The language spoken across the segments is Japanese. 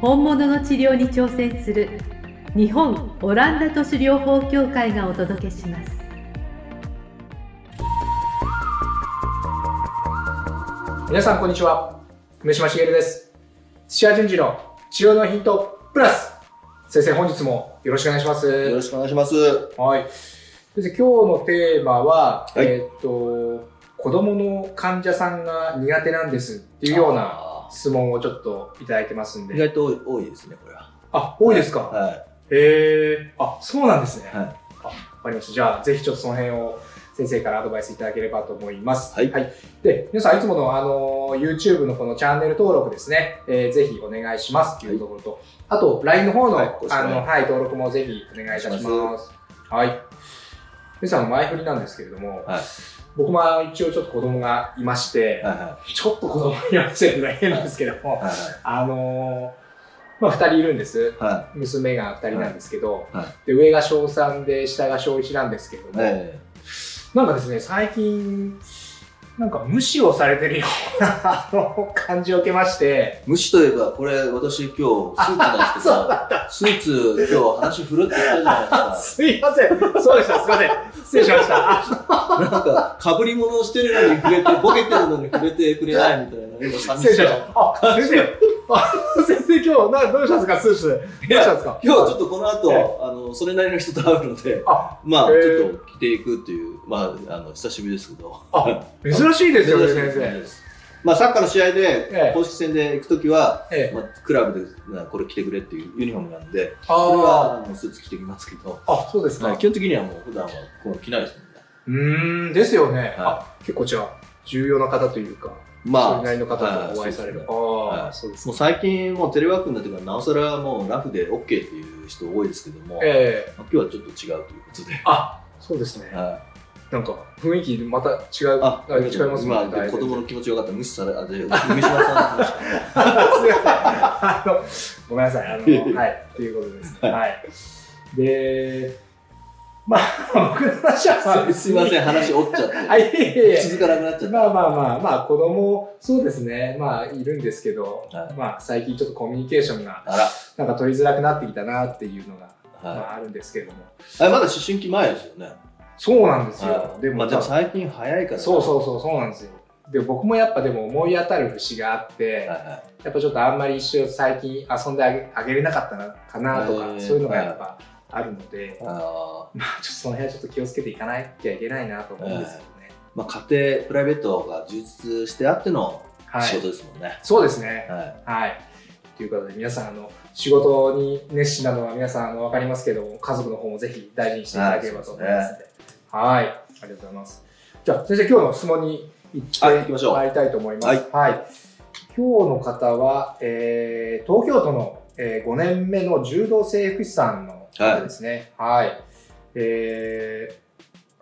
本物の治療に挑戦する日本オランダ都市療法協会がお届けします。皆さんこんにちは。梅島茂です。土屋順次の治療のヒントプラス。先生本日もよろしくお願いします。よろしくお願いします。はい。先生今日のテーマは、はい。えーっと子供の患者さんが苦手なんですっていうようなあ質問をちょっといただいてますんー意で外と多いですね、これは。あ多いですか、はへえあそうなんですね、い。はい。わかりました。じゃあ、ぜひちょっとその辺を先生からアドバイスいただければと思います。はいで、皆さんいつものあの、YouTube のこのチャンネル登録ですね、えーぜひお願いしますというところと、あと、LINE の方の、はいあの、はい、登録もぜひお願いいたします。はい。皆さん、前振りなんですけれども、はい僕も一応ちょっと子供がいまして、はいはちょっと子供いませんが変なんですけども、い。はいあのーまあ、二人いるんです。は娘が2人なんですけど、はいはで上が小3で下が小1なんですけどい。も、えなんかですね最近なんか無視をされてるような 感じを受けまして。ー無視といえば、これ、私今日、スーツなんですけそうど、だった。スーツ、今日話振るって言ったじゃないですか。すいません。そうでした。すいません。失礼しました。あ なんか、被り物をしてるのに触れて、ボケてるのに触れてくれないみたいな、今寂しい。失礼しま。した。あ先生。あ先生今日などうしたんですか？スーツ。どうしたんですか？今日ちょっとこのえ後、あの、それなりの人と会うので、あまあ、へちーょっと着ていくっていう、まあ、あの、久しぶりですけど。あ珍しいですよね 先生。まあ、サッカーの試合えでえ、公式戦で行くときは、ええ。まあ、クラブでなこれ着てくれっていうユニフォームなんで、あこれーはあのスーツ着てきますけど、あそうですか、はい基本的にはもう普段はこう着ないですもんね。うーんですよね、はあ結構じゃあ重要な方というかそまあ、れなりの方はいとお会いされる。もう最近もうテレワークになってからなおさらもうラフで OK っていう人多いですけども、ええ。まあ今日はちょっと違うということで。あ、そうですね。はなんか雰囲気また違う。あ、違いますもまあ、んね。子供の気持ちよかったら無視され、あ、で、梅島さんの話すいません。あの、ごめんなさい。あの、はい。っていうことです。はい。で、まあ、僕の話はまあすいません、話折っちゃって。はい、いえいえいえ続かなくなっちゃった。まあまあまあ、まあ子供、そうですね。まあいるんですけど、はいまあ最近ちょっとコミュニケーションがなんか取りづらくなってきたなっていうのが、まはああるんですけども。い。あれまだ思春期前ですよね。そうなんですよ。はいでも、まあ、でも最近早いから。そうそうそう、そうなんですよ。で、僕もやっぱでも思い当たる節があって、はいはやっぱちょっとあんまり一生最近遊んであげあげれなかったなかなとか、そういうのがやっぱあるので、い。あまあちょっとその辺はちょっと気をつけていかなきゃいけないなと思うんですけどね。ーまあ、家庭、プライベートが充実してあってのはい。仕事ですもんね。そうですね。はい。はい。ということで皆さんあの仕事に熱心なのは皆さんあの分かりますけども家族の方もぜひ大事にしていただければと思いますので、はい、ありがとうございます。じゃあ先生今日の質問に行ってましょうまいりたいと思います。はいはい。今日の方は、えー東京都の、えー5年目の柔道整復師さんの方ですね。はい。えー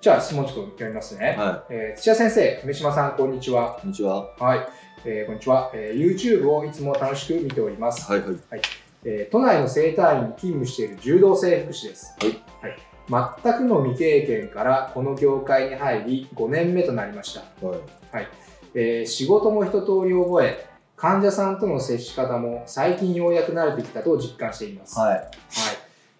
じゃあ質問ちょっと読みますね。はえー土屋先生、梅島さん、こんにちは。い。こんにちは。はい、えーこんにちは、えー YouTube をいつも楽しく見ております。はいはい。えー都内の整体院に勤務している柔道整復師です。はい全くの未経験からこの業界に入り5年目となりました。はい。えー仕事も一通り覚え、患者さんとの接し方も最近ようやく慣れてきたと実感しています。はい。はい、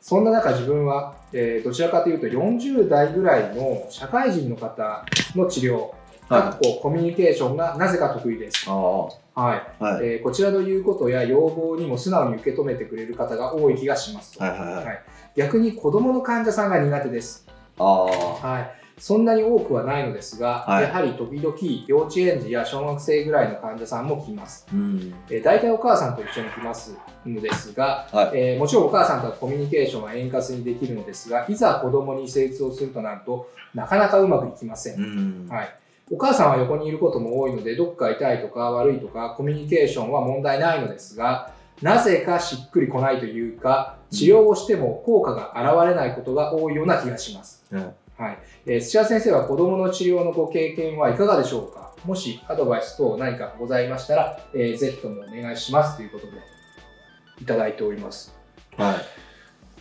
そんな中自分は、えーどちらかというと40代ぐらいの社会人の方の治療、かはっこコミュニケーションがなぜか得意です。はい。はい。えーこちらの言うことや要望にも素直に受け止めてくれる方が多い気がしますと、はいはい逆に子供の患者さんが苦手です、ああ。はい、そんなに多くはないのですが、はい。やはり時々幼稚園児や小学生ぐらいの患者さんも来ます、うん。えー大体お母さんと一緒に来ますのですが、はい。えーもちろんお母さんとはコミュニケーションは円滑にできるのですがいざ子供に成立をするとなるとなかなかうまくいきません、うん。はい、お母さんは横にいることも多いので、どっか痛いとか悪いとか、コミュニケーションは問題ないのですが、なぜかしっくりこないというか、治療をしても効果が現れないことが多いような気がします。うんはい。えー土屋先生は子供の治療のご経験はいかがでしょうか？もしアドバイス等何かございましたら、えー、ぜひともお願いしますということで、いただいております。はい。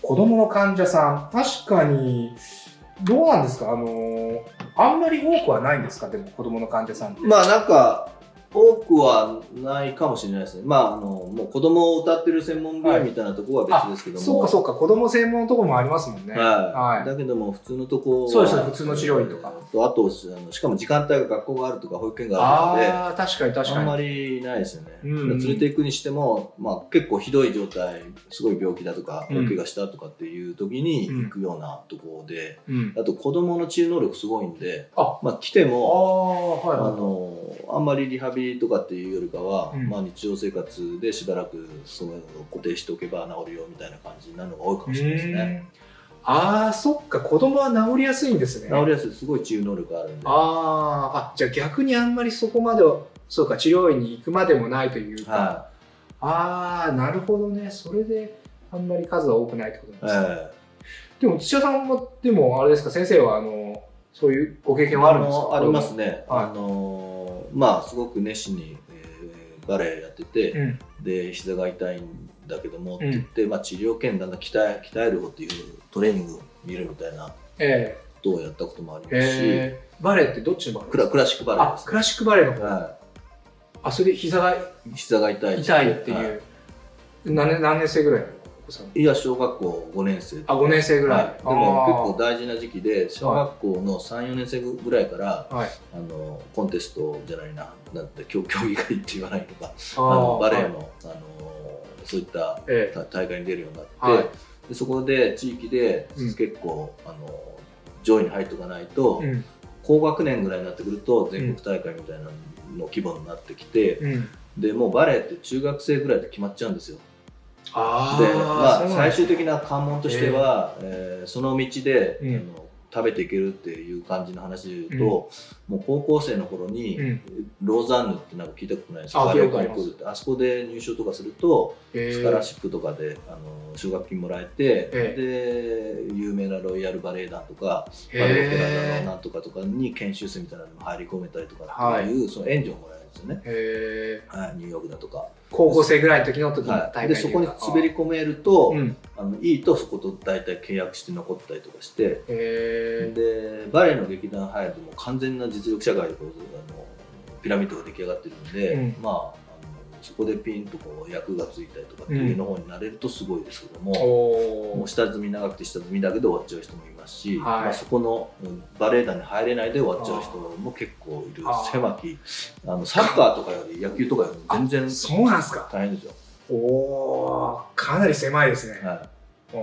子供の患者さん、確かに、どうなんですか？あのーあんまり多くはないんですか？でも子供の患者さんって。まあなんか、多くはないかもしれないですね。まあ、あの、もう子供を歌ってる専門病院みたいなところは別ですけども。そうかそうか、子供専門のところもありますもんね。はい、はい。だけども普通のとこはそうですね普通の治療院とか。えーとあとあのしかも時間帯が学校があるとか保育園があるので。ああ、確かに確かに。あんまりないですよね、うん。うん連れて行くにしても、まあ、結構ひどい状態すごい病気だとかうん。大怪我したとかっていう時に行くようなところで、うん。あと子供の治癒能力すごいんで。あ。まあ、来てあもあ、はいあはい。のあんまりリハビリとかっていうよりかは、うんまあ、日常生活でしばらくそういうのを固定しておけば治るよみたいな感じになるのが多いかもしれないですね。うんああ、そっか、子供は治りやすいんですね。治りやすいすごい治癒能力あるんで。あーあ、じゃあ逆にあんまりそこまでは、そうか、治療院に行くまでもないというか。はああ、なるほどね。それで、あんまり数は多くないってことい。なんですね。えでも、土屋さんは、でも、あれですか、先生は、あの、そういうご経え験はあるんですか？ありますね。はいあのーまあすごく熱心に、えーバレエやってて、うん。で膝が痛いんだけどもって言って、まあ、治療兼だんだん鍛え鍛える方っていうトレーニングを見るみたいなえことをやったこともありえますし、ええ。バレエってどっちのバレエクラクラシックバレエであ、す、クラシックバレエの方。はあ、それで膝がい、膝が痛い痛いっていう。は何年、何年生ぐらい？のお子さんい、いや小学校5年生あ、5年生ぐらい。はい、でも結構大事な時期で小学校の34年生ぐらいからはい。あのコンテストじゃないななんて競競技会って言わないのかああのバレエの,、あのそういった大会に出るようになって、はいでそこで地域でうん結構、あの上位に入っておかないと、え。うん。高学年ぐらいになってくると全国大会みたいなの規模になってきて、うん。でもうバレエって中学生ぐらいで決まっちゃうんですよ。あで、まあ、最終的な関門としては、えー。その道で、うん。あの食べていけるっていう感じの話で言うと、もう高校生の頃に、うん。ローザンヌってなんか聞いたことないですか？ああそこで入賞とかすると、へスカラシップとかであの奨学金もらえて、えで有名なロイヤルバレエ団とかへバレエオペラ団のえなんとかとかに研修生みたいなのにも入り込めたりとかっていう、その援助をもらえる。んですよね、へえはい、ニューヨークだとか、高校生ぐらいの時の時の大はい、会でそこに滑り込めると、うん。あのいいとそこと大体契約して残ったりとかして。へでバレエの劇団入るともう完全な実力社会でこうあのピラミッドが出来上がってるんで、うん。まあそこでピンとこう役がついたりとかっていう上の方になれるとすごいですけども、えおもう下積み長くて下積みだけで終わっちゃう人もいますし、はい。まあ、そこのうんバレエ団に入れないで終わっちゃう人も結構いる。狭きあのサッカーとかより野球とかよりも全然そうなんですか。大変ですよ。おーかなり狭いですね。は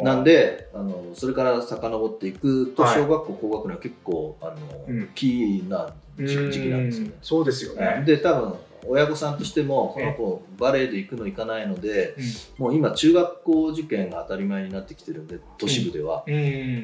い。なんであのそれから遡っていくとはい。小学校高学年は結構あの、うん。キーな時期なんですよね。そうですよね。で多分親御さんとしてもこの子バレエで行くの行かないのでもう今中学校受験が当たり前になってきてるんで都市部では、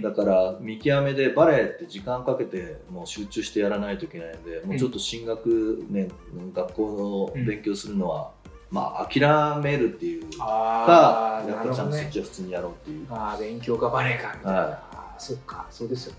だから見極めでバレエって時間かけてもう集中してやらないといけないので、もうちょっと進学年学校の勉強するのは、まあ諦めるっていうかああやっぱちゃんとそっちは普通にやろうっていう。あー勉強がバレエかみたいな、そっかそうですよね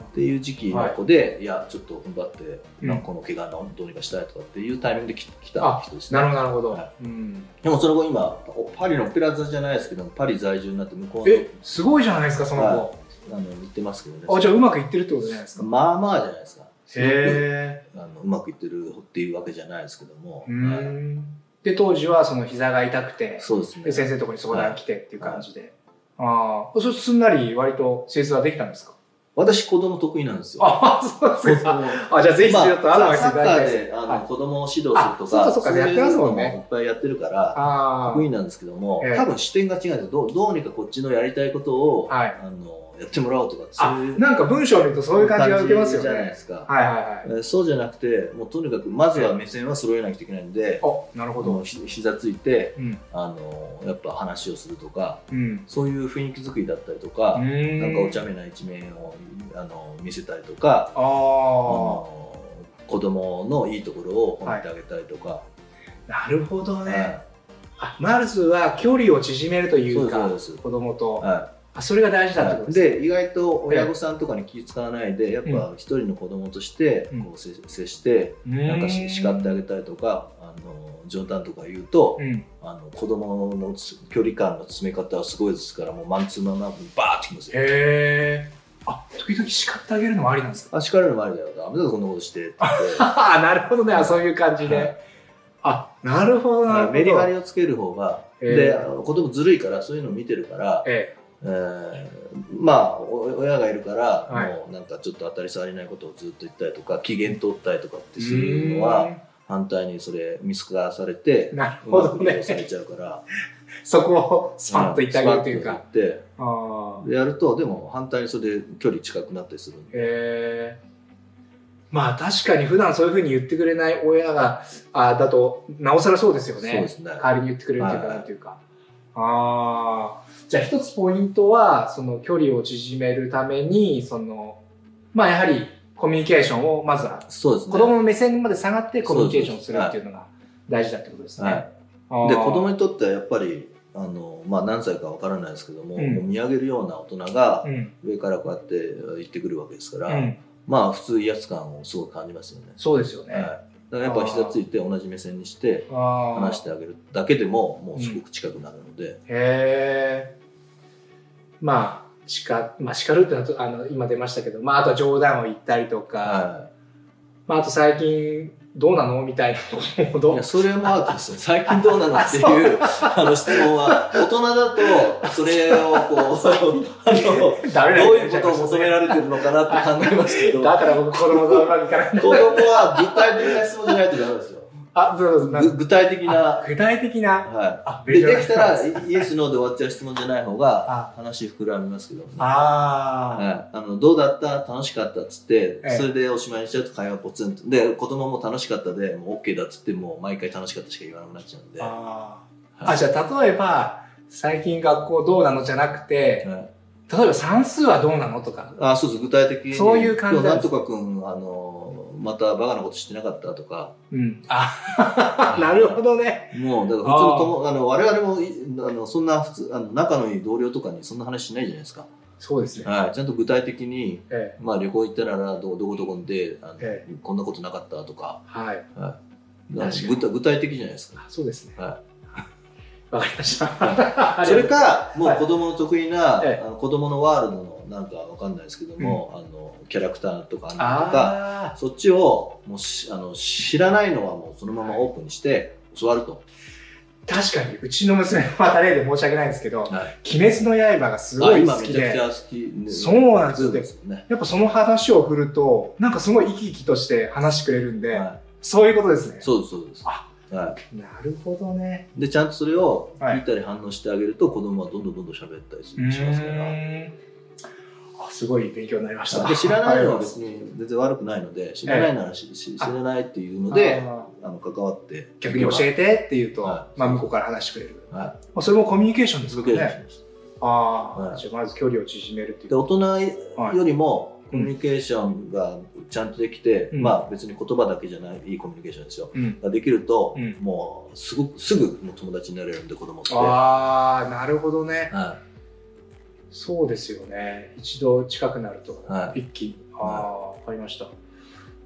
っていう時期の子で、い、やちょっと踏ん張って、うん。なんかこの怪我のどうにかしたいとかっていうタイミングで来来たあ人ですね。なるほどなるほど、はうん、でもその後今パリのオペラ座じゃないですけどパリ在住になって向こうのえすごいじゃないですかその子、はあの言ってますけどね。あじゃあうまくいってるってことじゃないですか。まあまあじゃないですか。へあのうまくいってるっていうわけじゃないですけども、はい。んで当時はその膝が痛くてそうですね。で先生のところに相談来てっていう感じで、ああそすんなり割と施術はできたんですか？私子供得意なんですよ。あそうですか。あじゃあぜひちょっとアドバイスいサッカただきたいーであの、はい子供を指導するとあそうかかそうかやってますもんね。いっぱいやってるからあ得意なんですけども、ええ。多分視点が違うんですよ。どうどうにかこっちのやりたいことを、はい。あのやってもらおうとかういう。なんか文章を見るとそういう感じが受けますよじゃないねですか、はいはいはい。えーそうじゃなくてもうとにかくまずは目線は揃えなきゃいけないんで、あなるほど。ひ膝ついてうん。あのやっぱ話をするとかうん。そういう雰囲気作りだったりとか、ななんかお茶目な一面をあの見せたりとか、ああ子供のいいところを褒めてあげたりとか、なるほどね、はい。あまずは距離を縮めるというかそうそう子供と、はあそれが大事いだってことですね、で意外と親御さんとかに気使わないでやっぱ一人の子供としてうん。こう接接してなんかし叱ってあげたりとかあの冗談とか言うと、うん。あの子供のつ距離感の詰め方はすごいですからもうマンツーマンなバーってきますよ。へえ。あ時々叱ってあげるのもありなんですか？あ叱るのもありだよ。ダメだよこんなことして？って なるほどね、あそういう感じで、はい。あなるほどメリハリをつける方が、え。ーで子供ずるいからそういうのを見てるから、ええーまあお親がいるから、はい。もうなんかちょっと当たり障りないことをずっと言ったりとか機嫌取ったりとかってえするのは反対にそれ見透かされてなるうほどね。されちゃうから。そこをスパッと言ってあげるというか、って。やるとでも反対にそれで距離近くなったりするんで。えー。まあ確かに普段そういうふうに言ってくれない親があだとなおさらそうですよね。そうですね。代わりに言ってくれるというかはいなんていうか、ああじゃあ一つポイントはその距離を縮めるためにそのまあやはりコミュニケーションをまずはそうですね。子供の目線まで下がってコミュニケーションするっていうのが大事だってことですね。はい。で子供にとってはやっぱりあの、まあ、何歳かわからないですけども,、うん。見上げるような大人がうん。上からこうやって言ってくるわけですから、うん、まあ普通威圧感をすごく感じますよね。そうですよね。はい、だからやっぱ膝ついて同じ目線にして話してあげるだけでももうすごく近くなるので、へえ。まあ、叱まあ、叱るってのはとあの今出ましたけど、まあ、あとは冗談を言ったりとか、はまあ、あと最近どうなの？みたいな。ことをどい、やそれもアウトですよ。最近どうなのっていうあの質問は。大人だとそれをこう あのダメだどういうことを求められてるのかなって考えますけど。子だから僕子供とうまくいかないんだ供は具体的な質問じゃないとダメですよあ、そうそう具体的な。あ具体的な。はあ、い、でできたらイエス・ノーで終わっちゃう質問じゃない方があ。話膨らみますけどね。あー、はい、あのどうだった？楽しかったっつって、ええ。それでおしまいにしちゃうと会話ポツンと。で子供も楽しかったでもう OK だっつってもう毎回楽しかったしか言わなくなっちゃうんで、はあー。はい。あ、じゃあ例えば、最近学校どうなのじゃなくて、い、例えば算数はどうなのとか。あそうそう具体的に。そういう感じなんです。今日なんとか君あのまたバカなことしてなかったとか。うん。あ、なるほどね。もうだから普通の友あの我々もいあのそんな普通あの仲のいい同僚とかにそんな話しないじゃないですか、そうですね。はい、ちゃんと具体的に、ええ。まあ、旅行行ったならどどこどこであの、えこんなことなかったとか、はい。はい、確かに。具体具体的じゃないですか。あそうですね。は わかりました。い、それか、もう。はい子供の得意な、ええあの子供のワールドのなんかわかんないですけども、あのキャラクターとかアニメとか、そっちをもうしあの知らないのはもうそのままオープンにして教わると。確かに、うちの娘、また例で申し訳ないんですけど、はい、鬼滅の刃がすごい好きで、めちゃくちゃ好き、ねそうなんですよね。やっぱその話を振ると、なんかすごい生き生きとして話してくれるんで、はそういうことですねい、。そうですそうです。あはなるほどね。い、でちゃんとそれをはい聞いたり反応してあげると、子供はどんどんどんどん喋ったりするしますから。すごい勉強になりました。で知らないのは別に全然悪くないので知らないならし、し知らないっていうのでああの関わって。ー逆に教えてって言うと、はい。まあ向こうから話してくれる。はまあそれもコミュニケーションいです続けるよね。ああ、はい。じゃあまず距離を縮めるっていう。で大人はいよりもコミュニケーションがちゃんとできて、うん。まあ別に言葉だけじゃないいいコミュニケーションですよ。うん。ができると、うん。もうすごくすぐもう友達になれるんで子供って。ああ、なるほどね。はそうですよね。一度近くなると、は一気に。ああ、わかりました。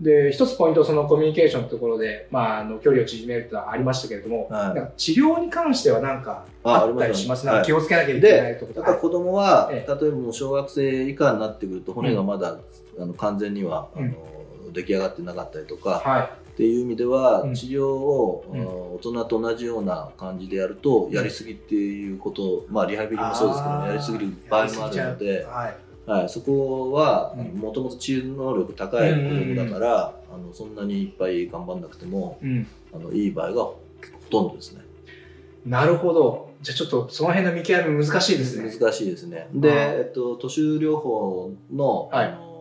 で、一つポイント、そのコミュニケーションのところで、まあ、あの距離を縮めるっていうのはありましたけれども、はい。なんか治療に関しては何かああったりします？あります。なんか気をつけなきゃいけないところだから子供は、え例えばもう小学生以下になってくると骨がまだ、あの完全には、あの出来上がってなかったりとか、はい。っていう意味では、うん治療を、大人と同じような感じでやると、やりすぎっていうこと、まあリハビリもそうですけどやりすぎる場合もあるので、はい。はい、そこはうんもともと治癒能力高い子供だから、あのそんなにいっぱい頑張んなくてもうん。あのいい場合がほとんどですね。なるほど。じゃあちょっとその辺の見極め難しいですね。難しいですね。で、えっと、都市療法の,、はいあの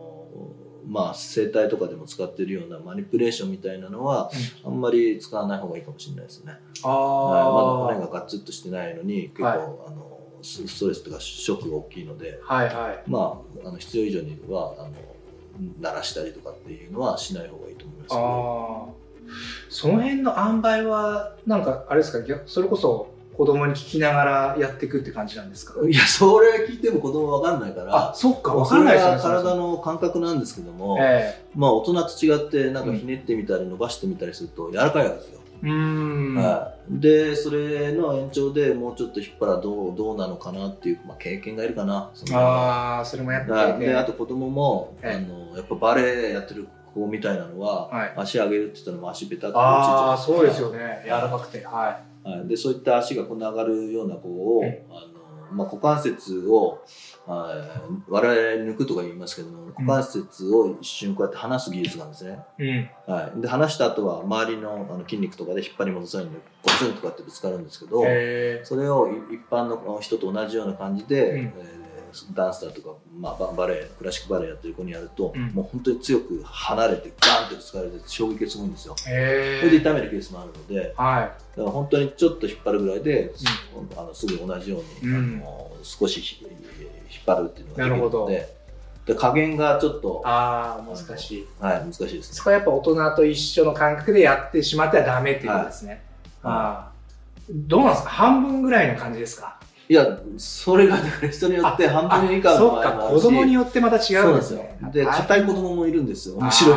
まあ、生態とかでも使ってるようなマニピュレーションみたいなのは、あんまり使わない方がいいかもしれないですね。あはい、まだあ、骨がガッツッとしてないのに結構、はいあのスストレスとかショックが大きいので、はいはい。まあ、あの必要以上にはあの鳴らしたりとかっていうのはしない方がいいと思います。けど。ああ。その辺の塩梅は、なんか、あれですか、逆それこそ子供に聞きながらやっていくって感じなんですか？いや、それ聞いても子供わかんないから。あ、そっか、わかんないですね。体の感覚なんですけども、えまあ大人と違ってなんかひねってみたり伸ばしてみたりすると柔らかいわけですよ。えうーん。はい、でそれの延長でもうちょっと引っ張らどうどうなのかなっていう、まあ、経験がいるかなああ、それもやってはいて。であと子供も、ええあのやっぱバレエやってる子みたいなのは、はい足上げるって言ったら足ベタッとああ、落ちちゃそうですよね。柔らかくて。ははい、でそういった足がこう曲がるような子を、うんあのまあ、股関節をはい。我々抜くとか言いますけども股関節を一瞬こうやって離す技術があるんですね、い。うん。はい、で離した後は周りのあの筋肉とかで引っ張り戻さないんでゴツンとかってぶつかるんですけど、へそれを一般の人と同じような感じで、うん。えーダンスだとか、まあ、ババレエクラシックバレエやってる子にやると、うんもう本当に強く離れてガンってぶつかれて衝撃がすごいんですよ。え。それで痛めるケースもあるのではだから本当にちょっと引っ張るぐらいで、あのすぐ同じように、うんあの少しひ引っ張るっていうのができるなるほどのでで加減がちょっとあ、難しい。はい、難しいですね。そこはやっぱ大人と一緒の感覚でやってしまってはダメっていうことですね。はいああ。どうなんですか？半分ぐらいの感じですか？いや、それがだから人によって半分以下の場合もあるし。子供によってまた違そううんですすよ。で硬い。子供もいるんですよ。面白い。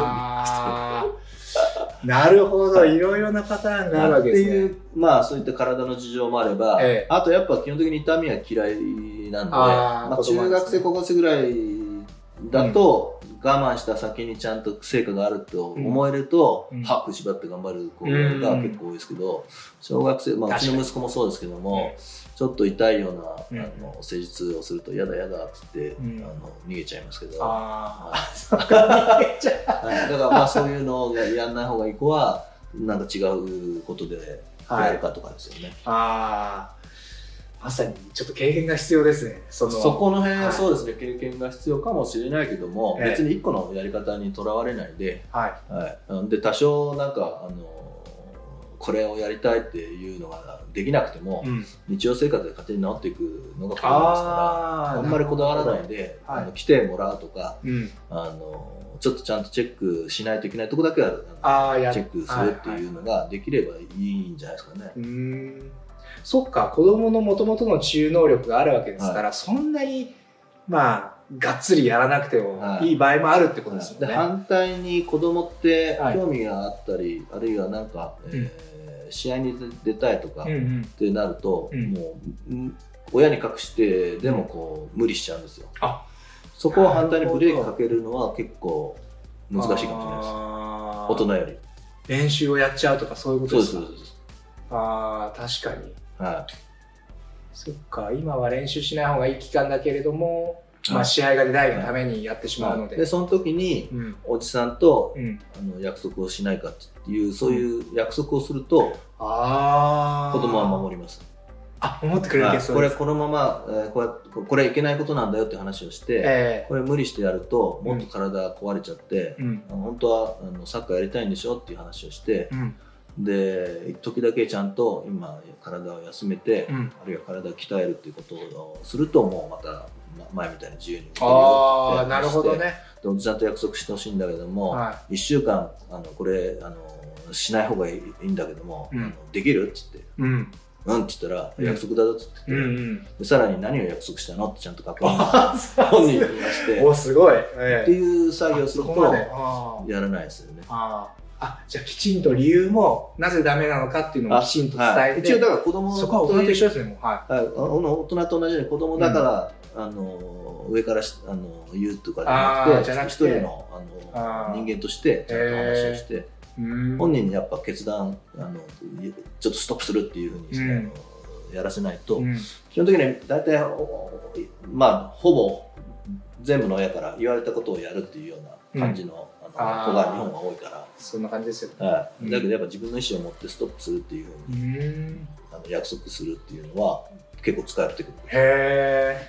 なるほど、い。ろいろなパターンがあるわけですね。っていう、まあそういった体の事情もあれば、ええ。あとやっぱ基本的に痛みは嫌いなんで、あーまあ、中学生、高校生ぐらいだと、我慢した先にちゃんと成果があると思えると、うん。歯食いしばって頑張る子が結構多いですけど、小学生、まあ、うちの息子もそうですけども、ちょっと痛いような、うん。あの施術をすると、やだやだって言って、うん。あの逃げちゃいますけど、あは。い。はい。だからまあそういうのをややんない方がいい子は、なんか違うことでやるかとかですよね。ああ、まさにちょっと経験が必要ですね。そこの辺ははい。そうですね、経験が必要かもしれないけども、ええ。別に一個のやり方にとらわれないで、はい。はい、うんで多少なんかあのこれをやりたいっていうのができなくても、うん、日常生活で勝手に治っていくのが子供ですからああんまりこだわらないで、はいあの来てもらうとかうん。あのちょっとちゃんとチェックしないといけないとこだけはああ、やチェックするっていうのができればいいんじゃないですかね。うーんそっか子供のもともとの治癒能力があるわけですから、そんなにまあがっつりやらなくてもはいいい場合もあるってことですよでね。反対に子供ってはい興味があったり、あるいはなんか、えー試合に出たいとかってなると、うんもううん親に隠してでもこう無理しちゃうんですよ。あそこを反対にブレーキかけるのは結構難しいかもしれないです。大人より。練習をやっちゃうとかそういうことですか？ああ確かにはそっか今は練習しない方がいい期間だけれども、い。まあ、試合が出たいがためにやってしまうので、で、その時に、うん。おじさんとうん、あの約束をしないかっていう、そういう約束をすると、ああ子供は守ります。あ守ってくれるはいケースです。これこのまま、えーこれこれいけないことなんだよって話をして、えこれ無理してやるともっと体壊れちゃってえ、うん。本当はあのサッカーやりたいんでしょっていう話をしてうんで時だけちゃんと今体を休めて、うん。あるいは体を鍛えるっていうことをするともうまたま前みたいに自由にああなるほどね。でおじさんと約束してほしいんだけども、は1週間あのこれあのしない方がいいいいんだけども、うん。あのできるっつって。いうん。うんって言ったら、うん。約束だぞってうん言って、うん。でさらに何を約束したのってちゃんと確認。あ本人に言いまして。おすごい、ってええいう作業をするとやらないですよね。あーあじゃあきちんと理由もなぜダメなのかっていうのをきちんと伝えて、はい一応だから子供そこは大人と一緒ですねもうははい、大人と同じように子供だから、あの上からしあの言うとかじじゃなくて。て一人のあの人間としてちゃんと話をして、本人にやっぱ決断あのちょっとストップするっていうふうにして、うん。あのやらせないと、うん。基本的に大体おまあほぼ全部の親から言われたことをやるっていうような感じの,、子が日本は多いから。そんな感じですよねはい、うん。だけどやっぱ自分の意思を持ってストップするっていうふううに、ん。あの約束するっていうのは結構使えるテクニックへえ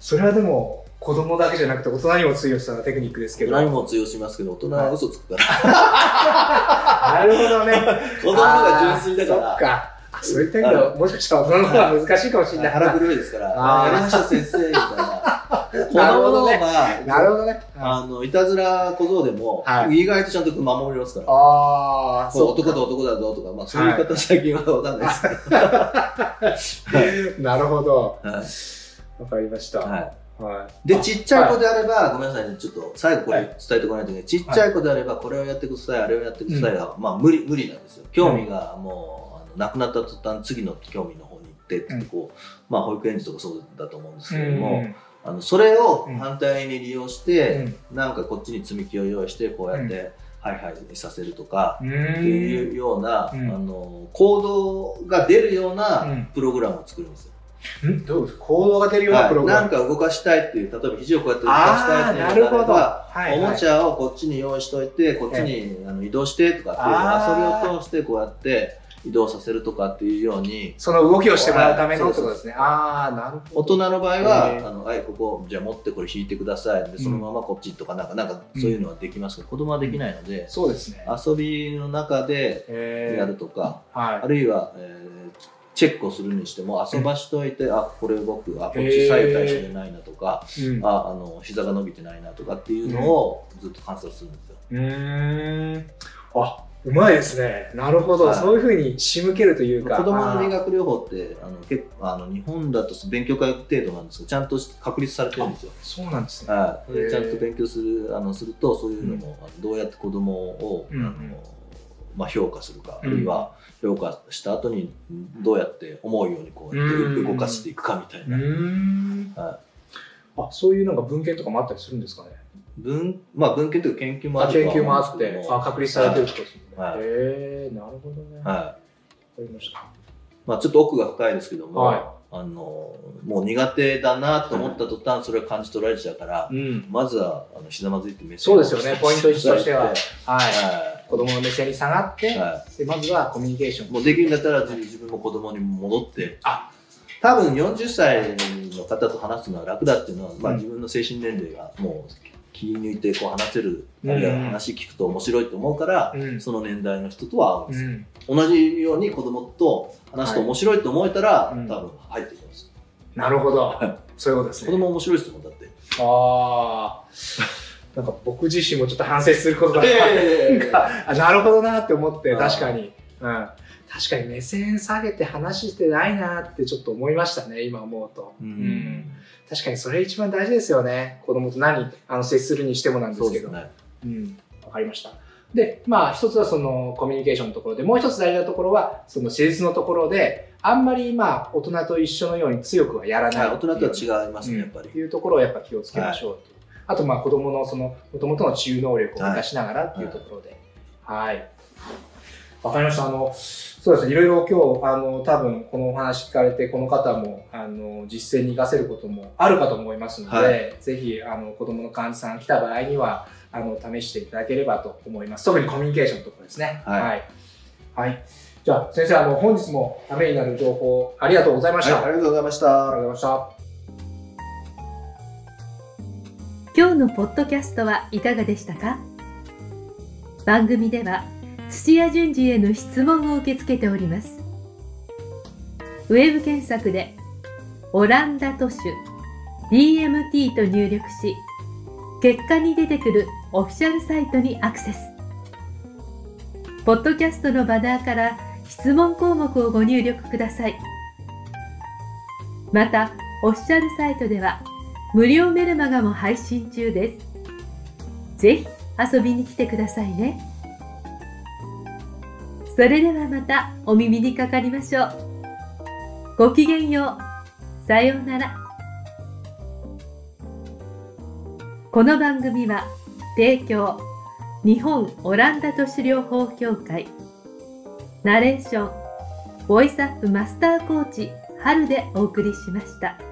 それはでも子供だけじゃなくて大人にも通用したテクニックですけど。何も通用しますけど大人は嘘つくから、なるほどね。子供が純粋だかあーそっか。あそういった意味ではもしかしたら大人の方が難しいかもしれない。ら腹黒いですから。あー。やりましょう先生みたいな子供の方が、なるほどね。あの、いたずら小僧でも、はい意外とちゃんと守りますから。ああ、そう男と男だぞとか、まあそういう方最近はわかんないですけど。なるほど。はいわかりました。はいはい。で、あちっちゃい子であれば、ごめんなさいね、ちょっと最後これはい伝えておかないといけない。ちっちゃい子であれば、これをやってください、あれをやってくださいが、まあ無理、無理なんですよ。興味がもう、なくなった途端、次の興味の方に行ってってうんこう、まあ保育園児とかそうだと思うんですうけども、んあのそれをうん。反対に利用しうて、ん。なんかこっちに積み木を用意して、こうやって、ハイハイさせるとか、うっていうような、うん。あの行動が出るよううなん。プログラムを作るんですよ。ん？どうです？か行動が出るようなプロはい、グラム？なんか動かしたいっていう、例えば肘をこうやって動かしたいっていうの。があれば、はいおもちゃをこっちに用意しといて、こっちにあの移動してとかっていうのは、それを通してこうやって移動させるとかっていうように、その動きをしてもらうための？ことですね。ああ、なるほ大ど。人の場合は、あのはい、ここ、じゃあ持ってこれ引いてください。で、そのままこっちとか、なんか、なんかそういうのはできますけど、子供はできないので、そうですね。遊びの中でえやるとか、はあるいは、えーチェックをするにしても遊ばしといて、あこれ動くあこっち左右対称でないなとか、い。うんああの膝が伸びてないなとかっていうのをずっと観察するんですよ。うーん。あ、うまいですね。なるほど。はいそういうふうに仕向けるというか。子供の理学療法ってあの結構あの日本だと勉強会程度なんですけどちゃんと確立されてるんですよ。そうなんですね。はい、ちゃんと勉強するあのするとそういうのも、あのどうやって子供を、うんうんあのまあ、評価するか、うんあるいは評価した後にどうやって思うようにこうやってうん動かしていくかみたいうな。はあ、そういうなんか文献とかもあったりするんですかね。文まあ、文献というか研究もあ研究もあってあ確立されてるってことですね。はいへえ、なるほどね。わかはいりました。まあ、ちょっと奥が深いですけども、はあのもう苦手だなと思った途端それを感じ取られちゃうから、うん。まずはあのひざまずいて目線そうですよねポイント一としてははいはい。子供の目線に下がって、はでまずはコミュニケーション。もうできるんだったら自自分も子供に戻ってあ多分40歳の方と話すのは楽だっていうのは、まあ、うん自分の精神年齢がもう気抜いてこう話せる、うんあるいは話聞くと面白いと思うから、うん。その年代の人とは合うんですよ、うん。同じように子供と話すと面白いと思えたら、はいうん多分入ってきます、なるほどはい。そういうことですね。子供面白いですもんだってああ。なんか僕自身もちょっと反省することが、えなんかあなるほどなって思って、確かに。うん。確かに目線下げて話してないなってちょっと思いましたね、今思うと。ううんん。確かにそれ一番大事ですよね。子供と何、あの、接するにしてもなんですけど。ねうん。わかりました。で、まあ、一つはそのコミュニケーションのところで、もう一つ大事なところは、その施術のところで、あんまりまあ、大人と一緒のように強くはやらないはい、大人とは違いますね、うんやっぱりっていうところをやっぱ気をつけましょうという。あと、まあ、子供のその、もともとの治癒能力を生かしながらっていうところで。はい。わかりました。あの、そうですね。いろいろ今日、あの、多分、このお話聞かれて、この方も、あの、実践に活かせることもあるかと思いますので、はいぜひ、あの、子供の患者さん来た場合には、あの、試していただければと思います。特にコミュニケーションのところですね。はいはい。はいじゃあ、先生、あの、本日もためになる情報、ありがとうございました。はい、ありがとうございましありがとうたございました。今日のポッドキャストはいかがでしたか？番組では土屋順次への質問を受け付けておりますウェブ検索で「オランダ都市 DMT」と入力し結果に出てくるオフィシャルサイトにアクセスポッドキャストのバナーから質問項目をご入力くださいまたオフィシャルサイトでは無料メルマガも配信中です。ぜひ遊びに来てくださいね。それではまたお耳にかかりましょう。ごきげんよう。さようなら。この番組は提供日本オランダ都市療法協会ナレーションボイスアップマスターコーチ春でお送りしました。